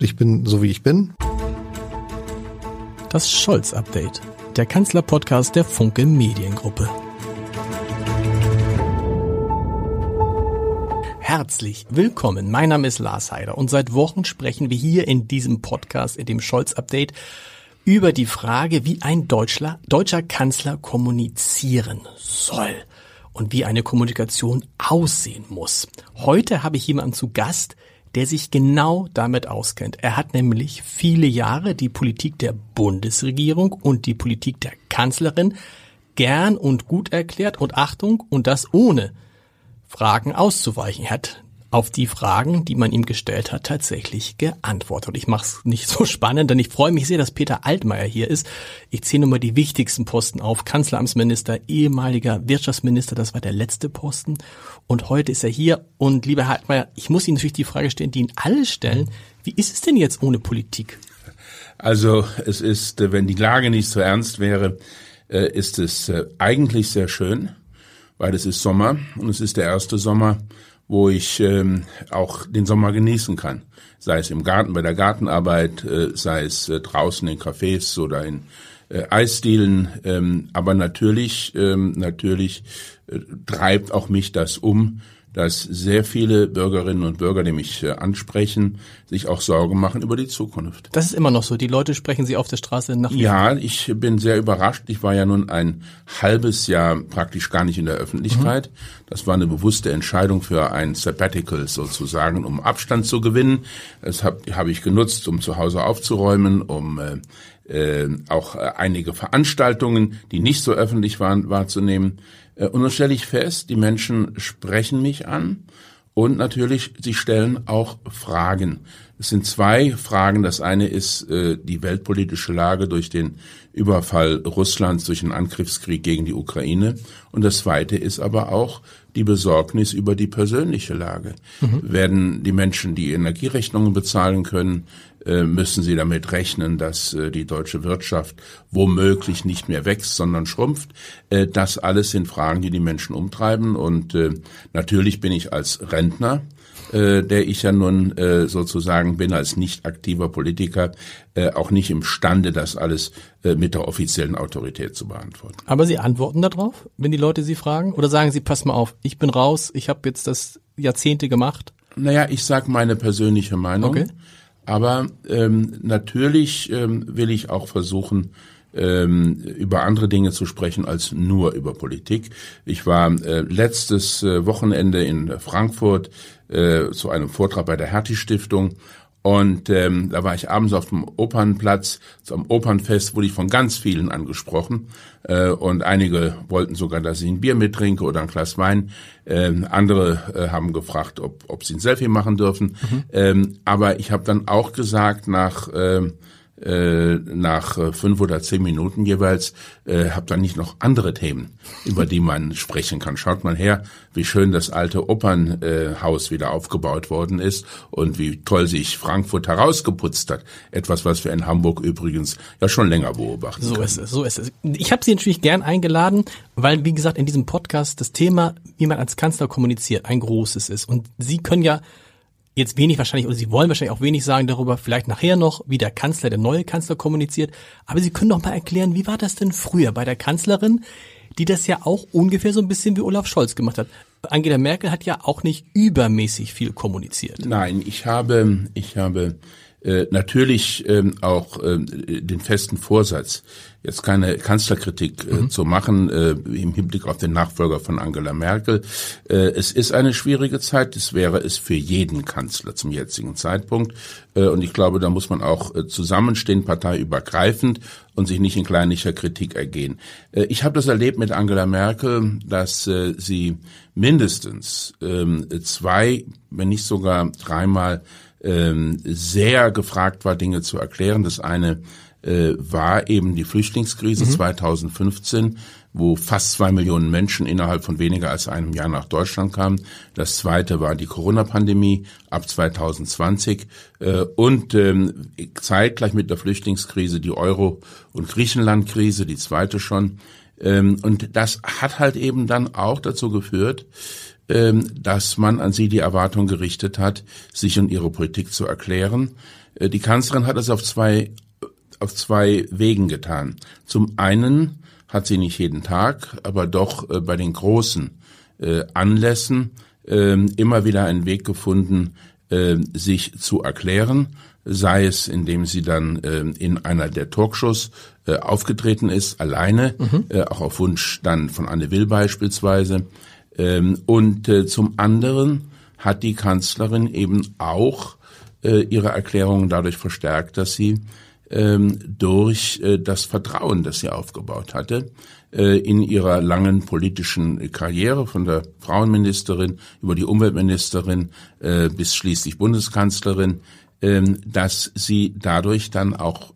Ich bin so wie ich bin. Das Scholz-Update, der Kanzler-Podcast der Funke Mediengruppe. Herzlich willkommen. Mein Name ist Lars Heider und seit Wochen sprechen wir hier in diesem Podcast, in dem Scholz-Update, über die Frage, wie ein Deutschler, deutscher Kanzler kommunizieren soll und wie eine Kommunikation aussehen muss. Heute habe ich jemanden zu Gast, der sich genau damit auskennt. Er hat nämlich viele Jahre die Politik der Bundesregierung und die Politik der Kanzlerin gern und gut erklärt und Achtung und das ohne Fragen auszuweichen. Er hat auf die Fragen, die man ihm gestellt hat, tatsächlich geantwortet. Ich mache es nicht so spannend, denn ich freue mich sehr, dass Peter Altmaier hier ist. Ich zähle nur mal die wichtigsten Posten auf. Kanzleramtsminister, ehemaliger Wirtschaftsminister, das war der letzte Posten. Und heute ist er hier. Und lieber Herr Altmaier, ich muss Ihnen natürlich die Frage stellen, die Ihnen alle stellen. Wie ist es denn jetzt ohne Politik? Also es ist, wenn die Lage nicht so ernst wäre, äh, ist es äh, eigentlich sehr schön, weil es ist Sommer und es ist der erste Sommer, wo ich ähm, auch den Sommer genießen kann. Sei es im Garten bei der Gartenarbeit, äh, sei es äh, draußen in Cafés oder in äh, Eisdielen. Ähm, aber natürlich, ähm, natürlich äh, treibt auch mich das um, dass sehr viele Bürgerinnen und Bürger, die mich äh, ansprechen, sich auch Sorgen machen über die Zukunft. Das ist immer noch so. Die Leute sprechen Sie auf der Straße nach. Ja, ich bin sehr überrascht. Ich war ja nun ein halbes Jahr praktisch gar nicht in der Öffentlichkeit. Mhm. Das war eine bewusste Entscheidung für ein Sabbatical sozusagen, um Abstand zu gewinnen. Das habe hab ich genutzt, um zu Hause aufzuräumen, um äh, äh, auch äh, einige Veranstaltungen, die nicht so öffentlich waren, wahrzunehmen. Äh, und dann stelle ich fest, die Menschen sprechen mich an und natürlich, sie stellen auch Fragen. Es sind zwei Fragen. Das eine ist äh, die weltpolitische Lage durch den Überfall Russlands, durch den Angriffskrieg gegen die Ukraine. Und das zweite ist aber auch die Besorgnis über die persönliche Lage. Mhm. Werden die Menschen die Energierechnungen bezahlen können? Äh, müssen sie damit rechnen, dass äh, die deutsche Wirtschaft womöglich nicht mehr wächst, sondern schrumpft. Äh, das alles sind Fragen, die die Menschen umtreiben. Und natürlich bin ich als Rentner der ich ja nun sozusagen bin als nicht aktiver Politiker, auch nicht imstande, das alles mit der offiziellen Autorität zu beantworten. Aber Sie antworten darauf, wenn die Leute Sie fragen? Oder sagen Sie, pass mal auf, ich bin raus, ich habe jetzt das Jahrzehnte gemacht? Naja, ich sag meine persönliche Meinung. Okay. Aber ähm, natürlich ähm, will ich auch versuchen, ähm, über andere Dinge zu sprechen als nur über Politik. Ich war äh, letztes äh, Wochenende in Frankfurt äh, zu einem Vortrag bei der Hertie Stiftung und ähm, da war ich abends auf dem Opernplatz, zum Opernfest, wurde ich von ganz vielen angesprochen. Äh, und einige wollten sogar, dass ich ein Bier mittrinke oder ein Glas Wein. Ähm, andere äh, haben gefragt, ob, ob sie ein Selfie machen dürfen. Mhm. Ähm, aber ich habe dann auch gesagt, nach ähm, äh, nach äh, fünf oder zehn Minuten jeweils, äh, habe dann nicht noch andere Themen, über die man sprechen kann. Schaut mal her, wie schön das alte Opernhaus äh, wieder aufgebaut worden ist und wie toll sich Frankfurt herausgeputzt hat. Etwas, was wir in Hamburg übrigens ja schon länger beobachten. So können. ist es, so ist es. Ich habe Sie natürlich gern eingeladen, weil, wie gesagt, in diesem Podcast das Thema, wie man als Kanzler kommuniziert, ein großes ist. Und Sie können ja jetzt wenig wahrscheinlich, oder Sie wollen wahrscheinlich auch wenig sagen darüber, vielleicht nachher noch, wie der Kanzler, der neue Kanzler kommuniziert. Aber Sie können doch mal erklären, wie war das denn früher bei der Kanzlerin, die das ja auch ungefähr so ein bisschen wie Olaf Scholz gemacht hat. Angela Merkel hat ja auch nicht übermäßig viel kommuniziert. Nein, ich habe, ich habe äh, natürlich ähm, auch äh, den festen Vorsatz, jetzt keine Kanzlerkritik äh, mhm. zu machen äh, im Hinblick auf den Nachfolger von Angela Merkel. Äh, es ist eine schwierige Zeit, das wäre es für jeden Kanzler zum jetzigen Zeitpunkt. Äh, und ich glaube, da muss man auch äh, zusammenstehen, parteiübergreifend und sich nicht in kleinlicher Kritik ergehen. Äh, ich habe das erlebt mit Angela Merkel, dass äh, sie mindestens ähm, zwei, wenn nicht sogar dreimal ähm, sehr gefragt war, Dinge zu erklären. Das eine äh, war eben die Flüchtlingskrise mhm. 2015, wo fast zwei Millionen Menschen innerhalb von weniger als einem Jahr nach Deutschland kamen. Das zweite war die Corona-Pandemie ab 2020 äh, und ähm, zeitgleich mit der Flüchtlingskrise die Euro- und Griechenland-Krise, die zweite schon. Ähm, und das hat halt eben dann auch dazu geführt, dass man an sie die Erwartung gerichtet hat, sich und ihre Politik zu erklären. Äh, die Kanzlerin hat es auf zwei, auf zwei Wegen getan. Zum einen hat sie nicht jeden Tag, aber doch äh, bei den großen äh, Anlässen ähm, immer wieder einen Weg gefunden, sich zu erklären, sei es indem sie dann in einer der Talkshows aufgetreten ist, alleine, mhm. auch auf Wunsch dann von Anne Will beispielsweise, ähm, und äh, zum anderen hat die Kanzlerin eben auch äh, ihre Erklärungen dadurch verstärkt, dass sie ähm, durch äh, das Vertrauen, das sie aufgebaut hatte, in ihrer langen politischen Karriere von der Frauenministerin über die Umweltministerin bis schließlich Bundeskanzlerin, ähm, dass sie dadurch dann auch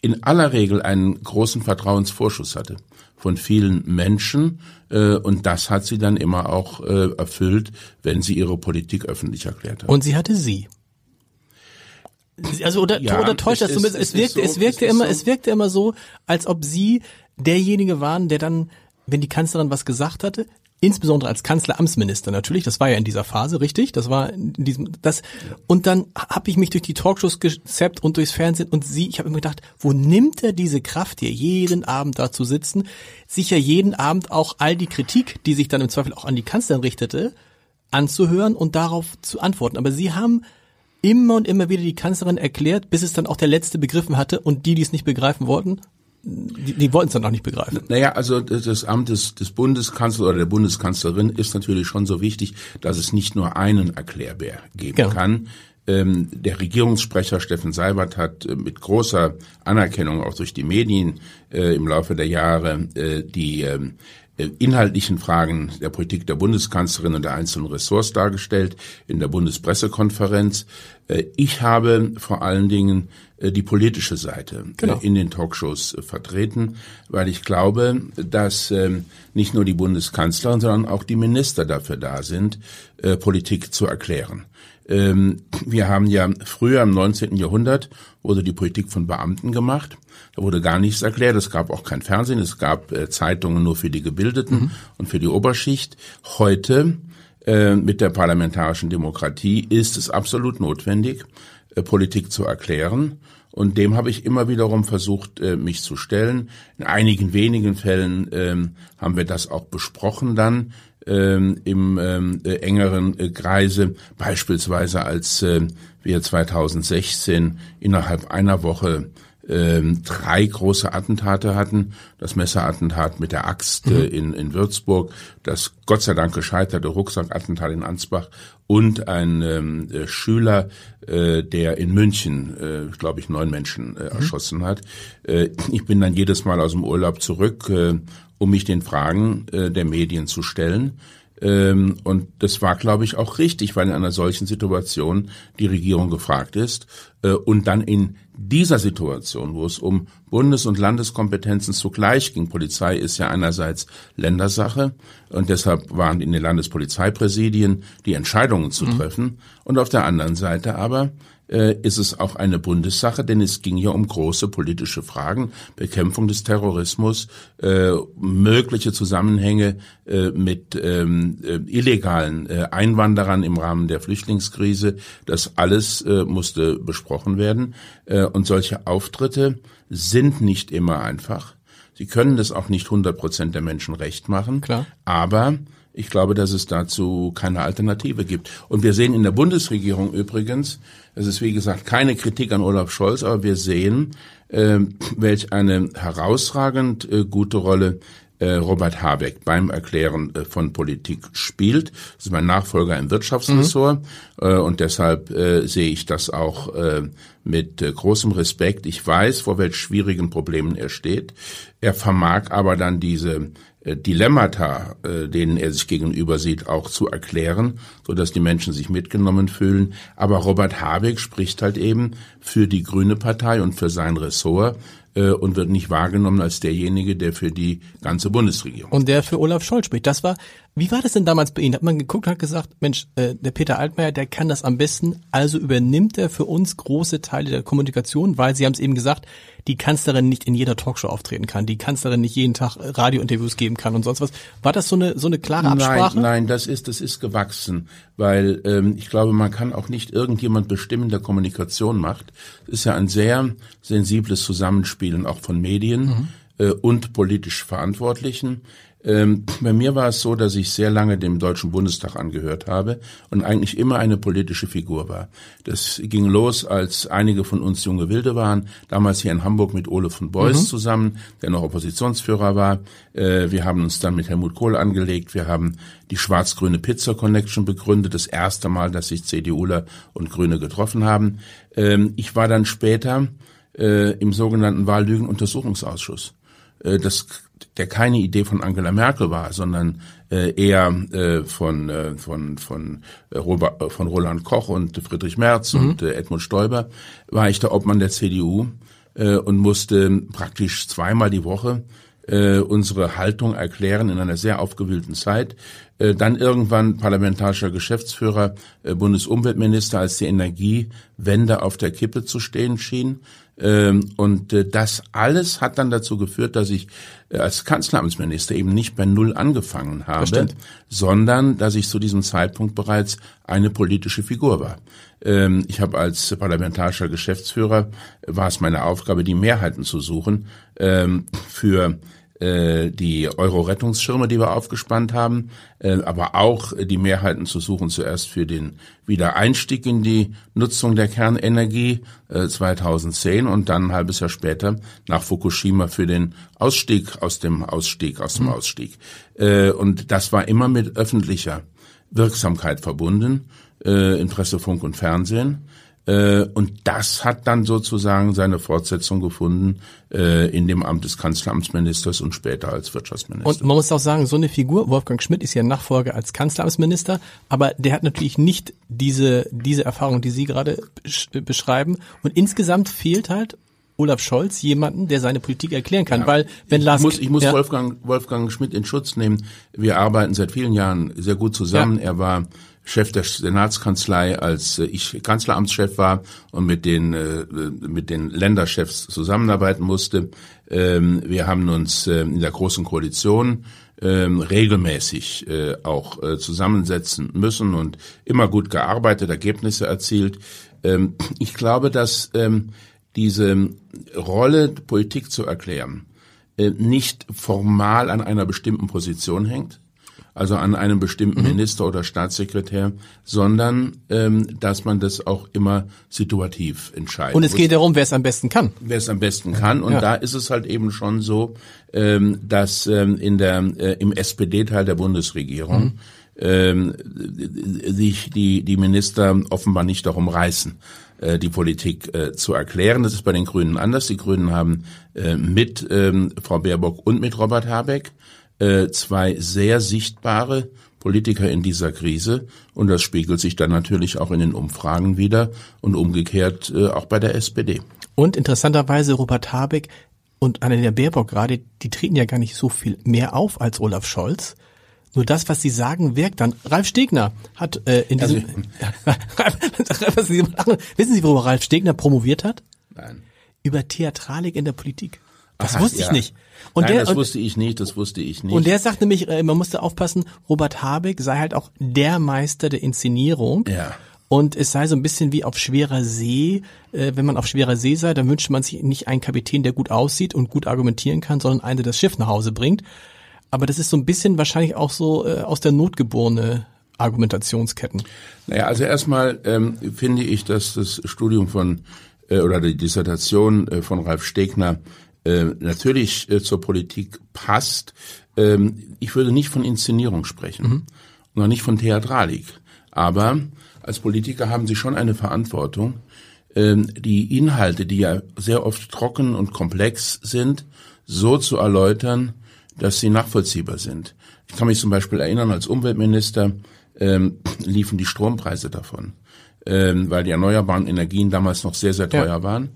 in aller Regel einen großen Vertrauensvorschuss hatte von vielen Menschen äh, und das hat sie dann immer auch äh, erfüllt, wenn sie ihre Politik öffentlich erklärt hat. Und sie hatte sie. Also oder, ja, oder täuscht das ist, zumindest? Es, es wirkte, so, es wirkte immer, so. es wirkte immer so, als ob sie derjenige waren, der dann, wenn die Kanzlerin was gesagt hatte, insbesondere als Kanzleramtsminister natürlich, das war ja in dieser Phase, richtig? Das war in diesem das und dann habe ich mich durch die Talkshows gezappt und durchs Fernsehen und sie, ich habe immer gedacht, wo nimmt er diese Kraft hier jeden Abend da zu sitzen, sicher jeden Abend auch all die Kritik, die sich dann im Zweifel auch an die Kanzlerin richtete, anzuhören und darauf zu antworten, aber sie haben immer und immer wieder die Kanzlerin erklärt, bis es dann auch der letzte begriffen hatte und die, die es nicht begreifen wollten, die, die wollten es dann auch nicht begreifen. Naja, also das Amt des, des Bundeskanzlers oder der Bundeskanzlerin ist natürlich schon so wichtig, dass es nicht nur einen Erklärbär geben genau. kann. Ähm, der Regierungssprecher Steffen Seibert hat äh, mit großer Anerkennung auch durch die Medien äh, im Laufe der Jahre äh, die ähm, äh, inhaltlichen Fragen der Politik der Bundeskanzlerin und der einzelnen Ressorts dargestellt in der Bundespressekonferenz. Äh, ich habe vor allen Dingen äh, die politische Seite genau. in den Talkshows vertreten, weil ich glaube, dass ähm, nicht nur die Bundeskanzlerin, sondern auch die Minister dafür da sind, Politik zu erklären. Ähm, wir haben ja früher im 19. Jahrhundert wurde die Politik von Beamten gemacht. Da wurde gar nichts erklärt. Es gab auch kein Fernsehen. Es gab äh, Zeitungen nur für die Gebildeten mhm. und für die Oberschicht. Heute äh, mit der parlamentarischen Demokratie ist es absolut notwendig, äh, Politik zu erklären. Und dem habe ich immer wiederum versucht, mich zu stellen. In einigen wenigen Fällen ähm, haben wir das auch besprochen dann ähm, im ähm, äh, engeren äh, Kreise, beispielsweise als äh, wir 2016 innerhalb einer Woche ähm, drei große Attentate hatten. Das Messerattentat mit der Axt mhm. äh, in, in Würzburg, das Gott sei Dank gescheiterte Rucksackattentat in Ansbach und ein ähm, äh, Schüler, äh, der in München, äh, glaube ich, neun Menschen äh, mhm. erschossen hat. Äh, ich bin dann jedes Mal aus dem Urlaub zurück äh, um mich den Fragen äh, der Medien zu stellen. Ähm, und das war, glaube ich, auch richtig, weil in einer solchen Situation die Regierung gefragt ist. Äh, und dann in dieser Situation, wo es um Bundes- und Landeskompetenzen zugleich ging, Polizei ist ja einerseits Ländersache und deshalb waren in den Landespolizeipräsidien die Entscheidungen zu mhm. treffen und auf der anderen Seite aber äh, ist es auch eine Bundessache, denn es ging ja um große politische Fragen, Bekämpfung des Terrorismus, äh, mögliche Zusammenhänge äh, mit ähm, äh, illegalen äh, Einwanderern im Rahmen der Flüchtlingskrise. Das alles musste besprochen werden. Und solche Auftritte sind nicht immer einfach. Sie können das auch nicht 100 Prozent der Menschen recht machen. Klar. Aber ich glaube, dass es dazu keine Alternative gibt. Und wir sehen in der Bundesregierung übrigens, es ist wie gesagt keine Kritik an Olaf Scholz, aber wir sehen, äh, welch eine herausragend äh, gute Rolle äh, Robert Habeck beim Erklären äh, von Politik spielt. Das ist mein Nachfolger im Wirtschaftsressort mhm. Äh, und deshalb sehe ich das auch mit großem Respekt. Ich weiß, vor welch schwierigen Problemen er steht. Er vermag aber dann diese äh, Dilemmata, äh, denen er sich gegenüber sieht, auch zu erklären, so dass die Menschen sich mitgenommen fühlen. Aber Robert Habeck spricht halt eben für die Grüne Partei und für sein Ressort äh, und wird nicht wahrgenommen als derjenige, der für die ganze Bundesregierung. Und der für Olaf Scholz spricht. Das war Wie war das denn damals bei Ihnen? Hat man geguckt hat gesagt, Mensch, äh, der Peter Altmaier, der kann das am besten, also übernimmt er für uns große Teile der Kommunikation, weil Sie haben es eben gesagt, die Kanzlerin nicht in jeder Talkshow auftreten kann, die Kanzlerin nicht jeden Tag Radiointerviews geben kann und sonst was. War das so eine so eine klare Absprache? Nein, nein, das ist das ist gewachsen, weil ähm, ich glaube, man kann auch nicht irgendjemand bestimmen, der Kommunikation macht. Es ist ja ein sehr sensibles Zusammenspielen auch von Medien mhm. äh, und politisch Verantwortlichen. Ähm, bei mir war es so, dass ich sehr lange dem Deutschen Bundestag angehört habe und eigentlich immer eine politische Figur war. Das ging los, als einige von uns junge Wilde waren, damals hier in Hamburg mit Ole von Beuys mhm. zusammen, der noch Oppositionsführer war. Äh, wir haben uns dann mit Helmut Kohl angelegt. Wir haben die schwarz-grüne Pizza Connection begründet, das erste Mal, dass sich CDUler und Grüne getroffen haben. Ähm, ich war dann später äh, im sogenannten Wahllügen-Untersuchungsausschuss. Äh, das der keine Idee von Angela Merkel war, sondern äh, eher äh, von äh, von von äh, Robert, äh, von Roland Koch und Friedrich Merz mhm. und äh, Edmund Stoiber war ich der Obmann der CDU äh, und musste praktisch zweimal die Woche äh, unsere Haltung erklären in einer sehr aufgewühlten Zeit. Äh, dann irgendwann parlamentarischer Geschäftsführer, äh, Bundesumweltminister, als die Energiewende auf der Kippe zu stehen schien. Ähm, und äh, das alles hat dann dazu geführt, dass ich äh, als Kanzleramtsminister eben nicht bei Null angefangen habe, sondern dass ich zu diesem Zeitpunkt bereits eine politische Figur war. Ähm, ich habe als parlamentarischer Geschäftsführer, war es meine Aufgabe, die Mehrheiten zu suchen ähm, für äh, die Euro-Rettungsschirme, die wir aufgespannt haben, äh, aber auch die Mehrheiten zu suchen, zuerst für den Wiedereinstieg in die Nutzung der Kernenergie äh, 2010 und dann ein halbes Jahr später nach Fukushima für den Ausstieg aus dem Ausstieg, aus dem mhm. Ausstieg. Äh, und das war immer mit öffentlicher Wirksamkeit verbunden äh, in Presse, Funk und Fernsehen. Äh, und das hat dann sozusagen seine Fortsetzung gefunden äh, in dem Amt des Kanzleramtsministers und später als Wirtschaftsminister. Und man muss auch sagen, so eine Figur, Wolfgang Schmidt ist ja Nachfolger als Kanzleramtsminister, aber der hat natürlich nicht diese, diese Erfahrung, die Sie gerade beschreiben. Und insgesamt fehlt halt Olaf Scholz jemanden, der seine Politik erklären kann, ja, weil wenn Lars ich muss, ich muss ja. Wolfgang Wolfgang Schmidt in Schutz nehmen. Wir arbeiten seit vielen Jahren sehr gut zusammen. Ja. Er war Chef der Senatskanzlei, als äh, ich Kanzleramtschef war und mit den äh, mit den Länderchefs zusammenarbeiten musste. Ähm, wir haben uns äh, in der großen Koalition ähm, regelmäßig auch zusammensetzen müssen und immer gut gearbeitet, Ergebnisse erzielt. Ähm, ich glaube, dass diese Rolle, Politik zu erklären, nicht formal an einer bestimmten Position hängt, also an einem bestimmten mhm. Minister oder Staatssekretär, sondern ähm, dass man das auch immer situativ entscheidet. Und es geht darum, wer es am besten kann. Wer es am besten kann. Und ja. da ist es halt eben schon so, ähm, dass ähm, in der äh, im SPD-Teil der Bundesregierung mhm. ähm, sich die die Minister offenbar nicht darum reißen äh, die Politik äh, zu erklären. Das ist bei den Grünen anders. Die Grünen haben äh, mit ähm, Frau Baerbock und mit Robert Habeck äh, zwei sehr sichtbare Politiker in dieser Krise und das spiegelt sich dann natürlich auch in den Umfragen wieder und umgekehrt äh, auch bei der SPD. Und interessanterweise Robert Habeck und Annalena Baerbock gerade, die treten ja gar nicht so viel mehr auf als Olaf Scholz. Nur das, was sie sagen, wirkt dann. Ralf Stegner hat äh, in diesem. Also, wissen Sie, worüber Ralf Stegner promoviert hat? Nein. Über Theatralik in der Politik. Das wusste ja. ich nicht. Und Nein, der, das wusste ich nicht, das wusste ich nicht. Und der sagt nämlich, äh, man musste aufpassen, Robert Habeck sei halt auch der Meister der Inszenierung. Ja. Und es sei so ein bisschen wie auf schwerer See. Äh, wenn man auf schwerer See sei, dann wünscht man sich nicht einen Kapitän, der gut aussieht und gut argumentieren kann, sondern einen, der das Schiff nach Hause bringt. Aber das ist so ein bisschen wahrscheinlich auch so äh, aus der Not geborene Argumentationsketten. Naja, also erstmal ähm, finde ich, dass das Studium von äh, oder die Dissertation äh, von Ralf Stegner äh, natürlich äh, zur Politik passt. Ähm, ich würde nicht von Inszenierung sprechen, mhm. noch nicht von Theatralik. Aber als Politiker haben Sie schon eine Verantwortung, ähm, die Inhalte, die ja sehr oft trocken und komplex sind, so zu erläutern, dass sie nachvollziehbar sind. Ich kann mich zum Beispiel erinnern, als Umweltminister ähm, liefen die Strompreise davon, ähm, weil die erneuerbaren Energien damals noch sehr, sehr teuer ja. waren.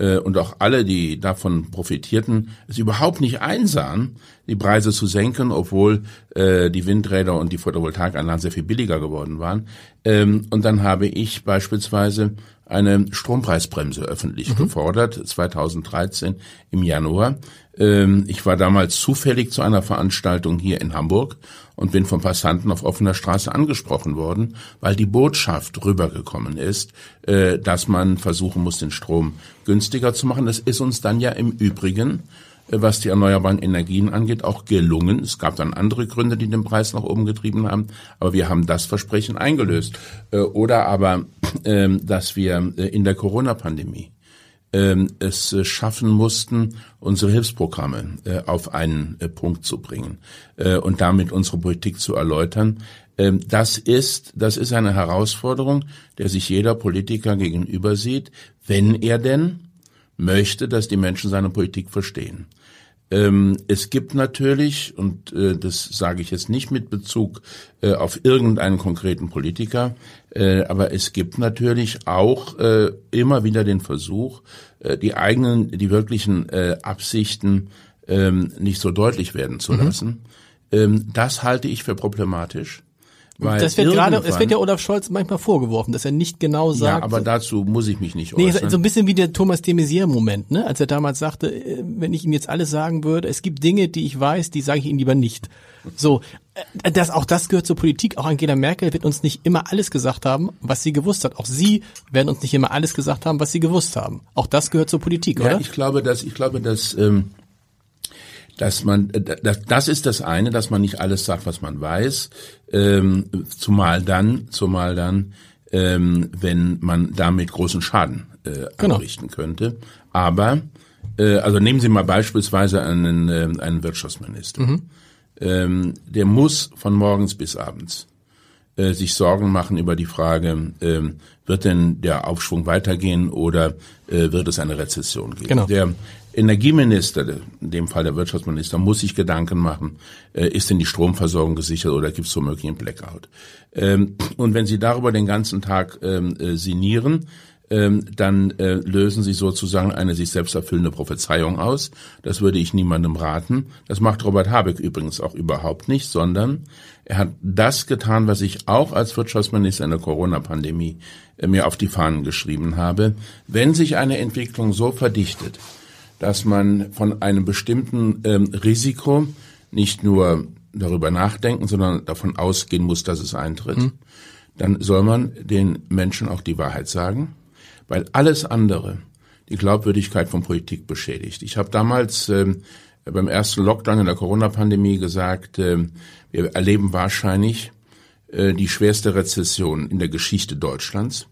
Äh, und auch alle, die davon profitierten, es überhaupt nicht einsahen, die Preise zu senken, obwohl äh, die Windräder und die Photovoltaikanlagen sehr viel billiger geworden waren. Ähm, und dann habe ich beispielsweise eine Strompreisbremse öffentlich mhm. gefordert, 2013 im Januar. Ähm, ich war damals zufällig zu einer Veranstaltung hier in Hamburg und bin von Passanten auf offener Straße angesprochen worden, weil die Botschaft rübergekommen ist, äh, dass man versuchen muss, den Strom günstiger zu machen. Das ist uns dann ja im Übrigen äh, was die erneuerbaren Energien angeht, auch gelungen. Es gab dann andere Gründe, die den Preis nach oben getrieben haben, aber wir haben das Versprechen eingelöst. Äh, oder aber, ähm, dass wir in der Corona-Pandemie es äh, schaffen mussten, unsere Hilfsprogramme äh, auf einen äh, Punkt zu bringen und damit unsere Politik zu erläutern. Ähm, das ist, das ist eine Herausforderung, der sich jeder Politiker gegenüber sieht, wenn er denn möchte, dass die Menschen seine Politik verstehen. Ähm, es gibt natürlich, und äh, das sage ich jetzt nicht mit Bezug äh, auf irgendeinen konkreten Politiker, äh, aber es gibt natürlich auch äh, immer wieder den Versuch, äh, die eigenen, die wirklichen äh, Absichten ähm, nicht so deutlich werden zu mhm. lassen. Ähm, das halte ich für problematisch. Weil das wird gerade, es wird ja Olaf Scholz manchmal vorgeworfen, dass er nicht genau sagt. Ja, aber dazu muss ich mich nicht äußern. Nee, so ein bisschen wie der Thomas de Maizière-Moment, ne? Als er damals sagte, äh, wenn ich ihm jetzt alles sagen würde, es gibt Dinge, die ich weiß, die sage ich Ihnen lieber nicht. So, äh, das, auch das gehört zur Politik. Auch Angela Merkel wird uns nicht immer alles gesagt haben, was sie gewusst hat. Auch Sie werden uns nicht immer alles gesagt haben, was sie gewusst haben. Auch das gehört zur Politik, ja, oder? Ich glaube, dass ich glaube, dass ähm, dass man, äh, das, das ist das eine, dass man nicht alles sagt, was man weiß, ähm, zumal dann, zumal dann, ähm, wenn man damit großen Schaden äh, genau. anrichten könnte. Aber, äh, also nehmen Sie mal beispielsweise einen, äh, einen Wirtschaftsminister. Mhm. Ähm, der muss von morgens bis abends äh, sich Sorgen machen über die Frage, ähm, wird denn der Aufschwung weitergehen oder äh, wird es eine Rezession geben? Genau. Der Energieminister, in dem Fall der Wirtschaftsminister, muss sich Gedanken machen, äh, ist denn die Stromversorgung gesichert oder gibt es womöglich einen Blackout? Ähm, und wenn Sie darüber den ganzen Tag ähm, äh, sinnieren, ähm, dann äh, lösen Sie sozusagen eine sich selbst erfüllende Prophezeiung aus. Das würde ich niemandem raten. Das macht Robert Habeck übrigens auch überhaupt nicht, sondern er hat das getan, was ich auch als Wirtschaftsminister in der Corona-Pandemie mir auf die Fahnen geschrieben habe. Wenn sich eine Entwicklung so verdichtet, dass man von einem bestimmten ähm, Risiko nicht nur darüber nachdenken, sondern davon ausgehen muss, dass es eintritt, mhm. dann soll man den Menschen auch die Wahrheit sagen, weil alles andere die Glaubwürdigkeit von Politik beschädigt. Ich habe damals ähm, beim ersten Lockdown in der Corona-Pandemie gesagt, äh, wir erleben wahrscheinlich äh, die schwerste Rezession in der Geschichte Deutschlands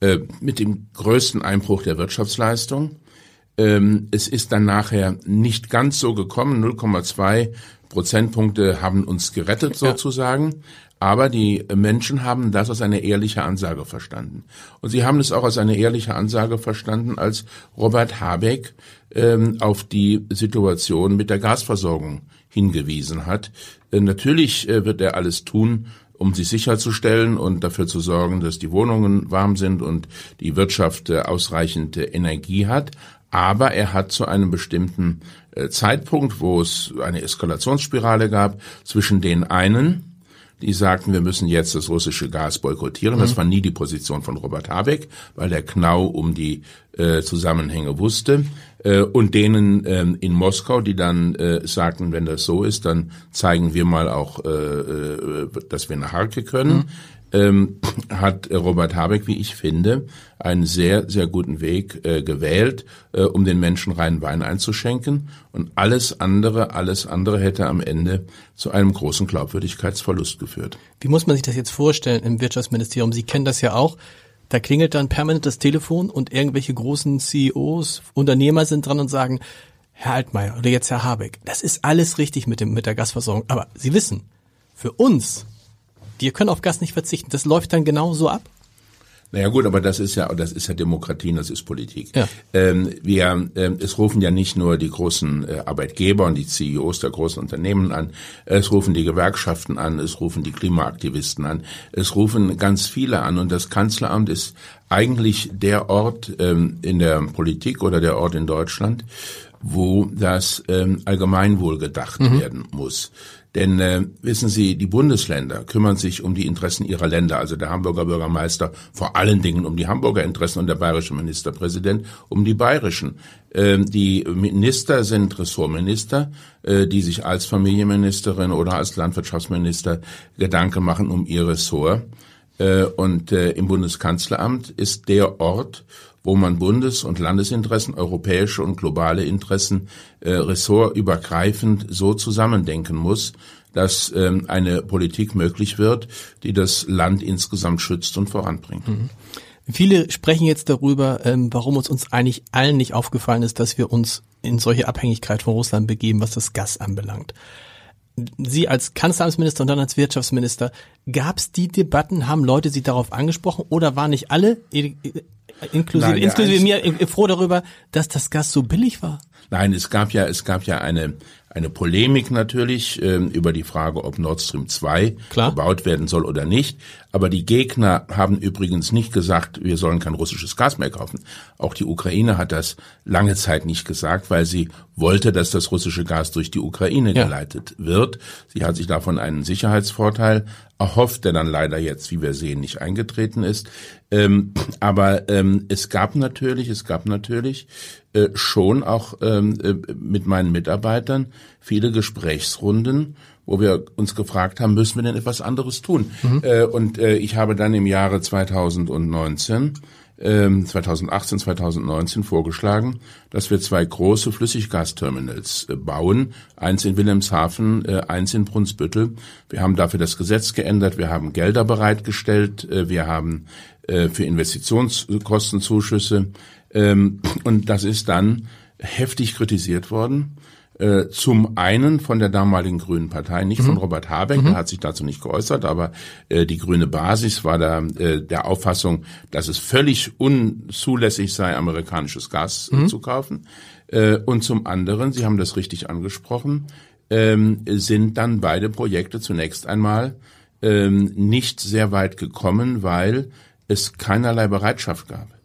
äh, mit dem größten Einbruch der Wirtschaftsleistung ähm, es ist dann nachher nicht ganz so gekommen. 0,2 Prozentpunkte haben uns gerettet sozusagen. Aber die Menschen haben das als eine ehrliche Ansage verstanden. Und sie haben es auch als eine ehrliche Ansage verstanden, als Robert Habeck ähm, auf die Situation mit der Gasversorgung hingewiesen hat. Äh, natürlich äh, wird er alles tun, um sich sicherzustellen und dafür zu sorgen, dass die Wohnungen warm sind und die Wirtschaft äh, ausreichend Energie hat. Aber er hat zu einem bestimmten äh, Zeitpunkt, wo es eine Eskalationsspirale gab, zwischen den einen, die sagten, wir müssen jetzt das russische Gas boykottieren. Mhm. Das war nie die Position von Robert Habeck, weil der genau um die äh, Zusammenhänge wusste. Äh, und denen äh, in Moskau, die dann äh, sagten, wenn das so ist, dann zeigen wir mal auch, äh, äh dass wir eine Harke können. Mhm ähm, hat Robert Habeck, wie ich finde, einen sehr, sehr guten Weg äh, gewählt, äh, um den Menschen reinen Wein einzuschenken. Und alles andere, alles andere hätte am Ende zu einem großen Glaubwürdigkeitsverlust geführt. Wie muss man sich das jetzt vorstellen im Wirtschaftsministerium? Sie kennen das ja auch. Da klingelt dann permanent das Telefon und irgendwelche großen CEOs, Unternehmer sind dran und sagen, Herr Altmaier oder jetzt Herr Habeck, das ist alles richtig mit dem, mit der Gasversorgung. Aber Sie wissen, für uns wir können auf Gas nicht verzichten. Das läuft dann genau so ab? Naja gut, aber das ist ja, das ist ja Demokratie, das ist Politik. Ja. Ähm, wir, ähm, es rufen ja nicht nur die großen äh, Arbeitgeber und die CEOs der großen Unternehmen an, es rufen die Gewerkschaften an, es rufen die Klimaaktivisten an, es rufen ganz viele an und das Kanzleramt ist eigentlich der Ort ähm, in der Politik oder der Ort in Deutschland, wo das ähm, Allgemeinwohl gedacht mhm. werden muss. Denn äh, wissen Sie, die Bundesländer kümmern sich um die Interessen ihrer Länder, also der Hamburger Bürgermeister vor allen Dingen um die Hamburger Interessen und der bayerische Ministerpräsident um die bayerischen. Ähm, die Minister sind Ressortminister, äh, die sich als Familienministerin oder als Landwirtschaftsminister Gedanken machen um ihr Ressort. Äh, und äh, im Bundeskanzleramt ist der Ort, wo man Bundes- und Landesinteressen, europäische und globale Interessen äh, ressortübergreifend so zusammendenken muss, dass ähm, eine Politik möglich wird, die das Land insgesamt schützt und voranbringt. Mhm. Viele sprechen jetzt darüber, ähm, warum uns uns eigentlich allen nicht aufgefallen ist, dass wir uns in solche Abhängigkeit von Russland begeben, was das Gas anbelangt. Sie als Kanzleramtsminister und dann als Wirtschaftsminister, gab es die Debatten, haben Leute Sie darauf angesprochen oder waren nicht alle inklusive, Nein, inklusive mir froh darüber, dass das Gas so billig war. Nein, es gab ja, es gab ja eine eine Polemik natürlich ähm, über die Frage, ob Nord Stream 2 Klar. gebaut werden soll oder nicht. Aber die Gegner haben übrigens nicht gesagt, wir sollen kein russisches Gas mehr kaufen. Auch die Ukraine hat das lange Zeit nicht gesagt, weil sie wollte, dass das russische Gas durch die Ukraine ja. geleitet wird. Sie hat sich davon einen Sicherheitsvorteil erhofft, der dann leider jetzt, wie wir sehen, nicht eingetreten ist. Ähm, aber ähm, es gab natürlich, es gab natürlich äh, schon auch ähm, äh, mit meinen Mitarbeitern viele Gesprächsrunden, wo wir uns gefragt haben, müssen wir denn etwas anderes tun? Mhm. Äh, und äh, ich habe dann im Jahre 2019 2018, 2019 vorgeschlagen, dass wir zwei große Flüssiggasterminals bauen, eins in Wilhelmshaven, eins in Brunsbüttel. Wir haben dafür das Gesetz geändert, wir haben Gelder bereitgestellt, wir haben für Investitionskostenzuschüsse ähm, und das ist dann heftig kritisiert worden. Äh, zum einen von der damaligen Grünen Partei, nicht mhm. von Robert Habeck, mhm. der hat sich dazu nicht geäußert, aber äh, die grüne Basis war da äh, der Auffassung, dass es völlig unzulässig sei, amerikanisches Gas äh, mhm. zu kaufen. Äh, und zum anderen, Sie haben das richtig angesprochen, ähm, sind dann beide Projekte zunächst einmal ähm, nicht sehr weit gekommen, weil es keinerlei Bereitschaft gab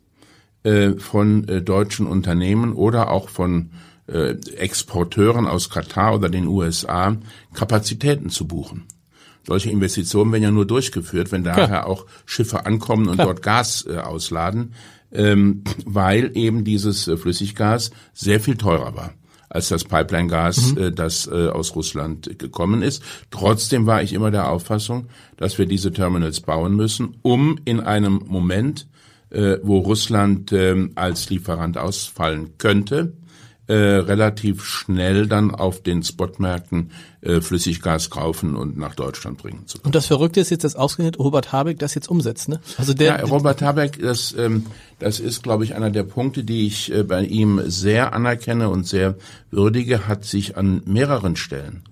von äh, deutschen Unternehmen oder auch von äh, Exporteuren aus Katar oder den USA Kapazitäten zu buchen. Solche Investitionen werden ja nur durchgeführt, wenn daher Klar. auch Schiffe ankommen und Klar. dort Gas äh, ausladen, ähm, weil eben dieses äh, Flüssiggas sehr viel teurer war als das Pipeline-Gas, mhm. äh, das äh, aus Russland gekommen ist. Trotzdem war ich immer der Auffassung, dass wir diese Terminals bauen müssen, um in einem Moment, äh, wo Russland äh, als Lieferant ausfallen könnte, äh, relativ schnell dann auf den Spotmärkten äh, Flüssiggas kaufen und nach Deutschland bringen zu können. Und das Verrückte ist jetzt, dass ausgerechnet Robert Habeck das jetzt umsetzt, ne? Also der ja, Robert Habeck, das, ähm, das ist, glaube ich, einer der Punkte, die ich äh, bei ihm sehr anerkenne und sehr würdige, hat sich an mehreren Stellen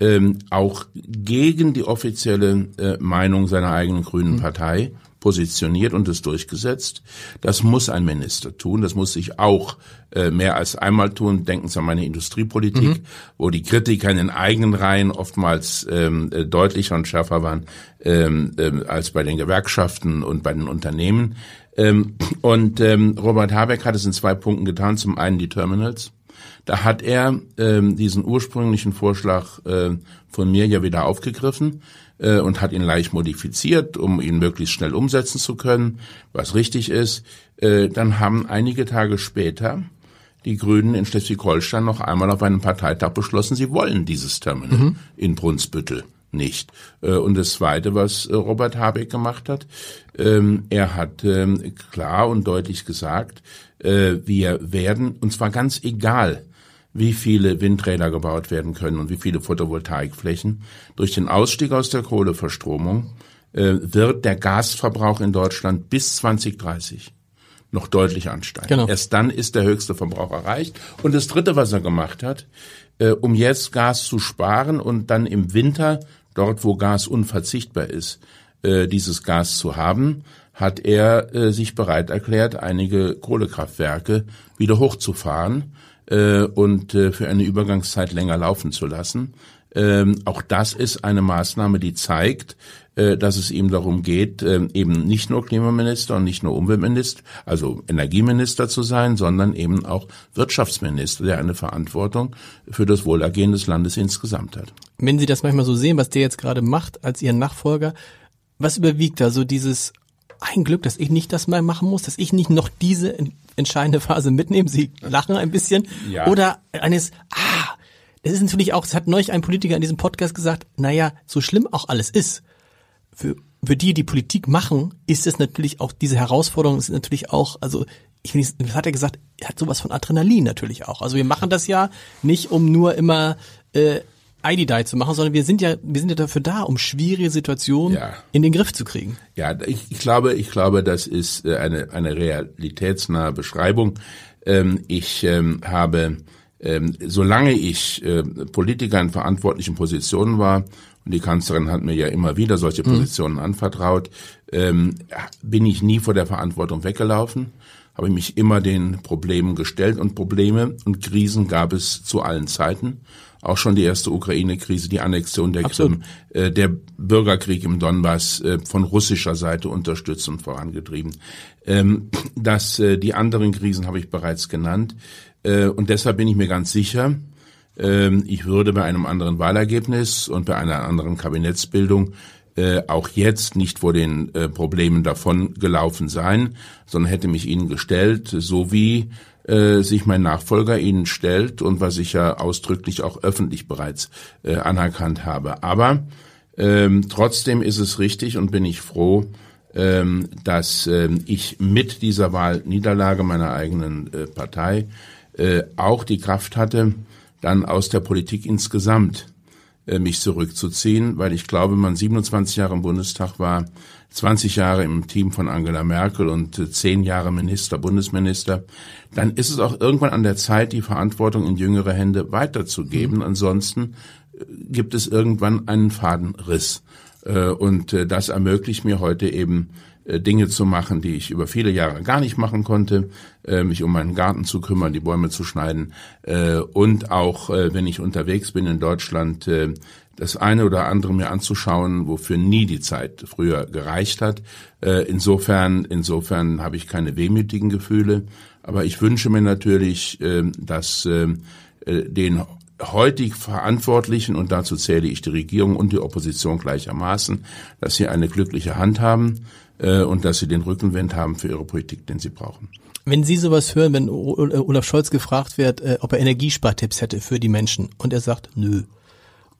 ähm, auch gegen die offizielle äh, Meinung seiner eigenen Grünen mhm. Partei positioniert und es durchgesetzt. Das muss ein Minister tun. Das muss sich auch äh, mehr als einmal tun. Denken Sie an meine Industriepolitik, mhm. wo die Kritiker in den eigenen Reihen oftmals ähm, äh, deutlicher und schärfer waren ähm, äh, als bei den Gewerkschaften und bei den Unternehmen. Ähm, und ähm, Robert Habeck hat es in zwei Punkten getan. Zum einen die Terminals. Da hat er ähm, diesen ursprünglichen Vorschlag äh, von mir ja wieder aufgegriffen äh, und hat ihn leicht modifiziert, um ihn möglichst schnell umsetzen zu können, was richtig ist. Äh, dann haben einige Tage später die Grünen in Schleswig-Holstein noch einmal auf einem Parteitag beschlossen, sie wollen dieses Terminal mhm. in Brunsbüttel nicht. Äh, und das Zweite, was Robert Habeck gemacht hat, ähm, er hat ähm, klar und deutlich gesagt, wir werden, und zwar ganz egal, wie viele Windräder gebaut werden können und wie viele Photovoltaikflächen. Durch den Ausstieg aus der Kohleverstromung äh, wird der Gasverbrauch in Deutschland bis 2030 noch deutlich ansteigen. Genau. Erst dann ist der höchste Verbrauch erreicht. Und das Dritte, was er gemacht hat, äh, um jetzt Gas zu sparen und dann im Winter, dort wo Gas unverzichtbar ist, äh, dieses Gas zu haben, hat er äh, sich bereit erklärt, einige Kohlekraftwerke wieder hochzufahren äh, und äh, für eine Übergangszeit länger laufen zu lassen. Ähm, auch das ist eine Maßnahme, die zeigt, äh, dass es ihm darum geht, äh, eben nicht nur Klimaminister und nicht nur Umweltminister, also Energieminister zu sein, sondern eben auch Wirtschaftsminister, der eine Verantwortung für das Wohlergehen des Landes insgesamt hat. Wenn Sie das manchmal so sehen, was der jetzt gerade macht als Ihren Nachfolger, was überwiegt da so dieses ein Glück, dass ich nicht das mal machen muss, dass ich nicht noch diese entscheidende Phase mitnehme. Sie lachen ein bisschen. Ja. Oder eines, ah, es ist natürlich auch, es hat neulich ein Politiker in diesem Podcast gesagt, naja, so schlimm auch alles ist, für, für die, die Politik machen, ist es natürlich auch, diese Herausforderung ist natürlich auch, also ich finde, das hat er gesagt, er hat sowas von Adrenalin natürlich auch. Also wir machen das ja nicht, um nur immer äh, ID-Die zu machen, sondern wir sind ja, wir sind ja dafür da, um schwierige Situationen ja. in den Griff zu kriegen. Ja, ich, ich glaube, ich glaube, das ist äh, eine, eine realitätsnahe Beschreibung. Ähm, ich ähm, habe ähm, solange ich Politiker in verantwortlichen Positionen war, und die Kanzlerin hat mir ja immer wieder solche mhm. Positionen mhm. anvertraut, bin ich nie vor der Verantwortung weggelaufen, habe mich immer den Problemen gestellt und Probleme und Krisen gab es zu allen Zeiten. Auch schon die erste Ukraine-Krise, die Annexion der Absolut. Krim, äh, der Bürgerkrieg im Donbass äh, von russischer Seite unterstützt und vorangetrieben. Ähm, dass äh, die anderen Krisen habe ich bereits genannt. Äh, und deshalb bin ich mir ganz sicher, ähm, ich würde bei einem anderen Wahlergebnis und bei einer anderen Kabinettsbildung äh, auch jetzt nicht vor den äh, Problemen davon gelaufen sein, sondern hätte mich ihnen gestellt, so wie sich mein Nachfolger ihnen stellt und was ich ja ausdrücklich auch öffentlich bereits anerkannt habe. Aber ähm, trotzdem ist es richtig und bin ich froh, ähm, dass ähm, ich mit dieser Wahlniederlage meiner eigenen äh, Partei äh, auch die Kraft hatte, dann aus der Politik insgesamt äh, mich zurückzuziehen, weil ich glaube, man 27 Jahre im Bundestag war, 20 Jahre im Team von Angela Merkel und äh, 10 Jahre Minister, Bundesminister, dann ist es auch irgendwann an der Zeit, die Verantwortung in jüngere Hände weiterzugeben. Mhm. Ansonsten äh, gibt es irgendwann einen Fadenriss. Äh, und das ermöglicht mir heute eben Dinge zu machen, die ich über viele Jahre gar nicht machen konnte, mich um meinen Garten zu kümmern, die Bäume zu schneiden und auch, wenn ich unterwegs bin in Deutschland, das eine oder andere mir anzuschauen, wofür nie die Zeit früher gereicht hat. Insofern, insofern habe ich keine wehmütigen Gefühle, aber ich wünsche mir natürlich, dass den heutig Verantwortlichen, und dazu zähle ich die Regierung und die Opposition gleichermaßen, dass sie eine glückliche Hand haben äh, und dass sie den Rückenwind haben für ihre Politik, den sie brauchen. Wenn Sie sowas hören, wenn Olaf Scholz gefragt wird, äh, ob er Energiespartipps hätte für die Menschen und er sagt, nö.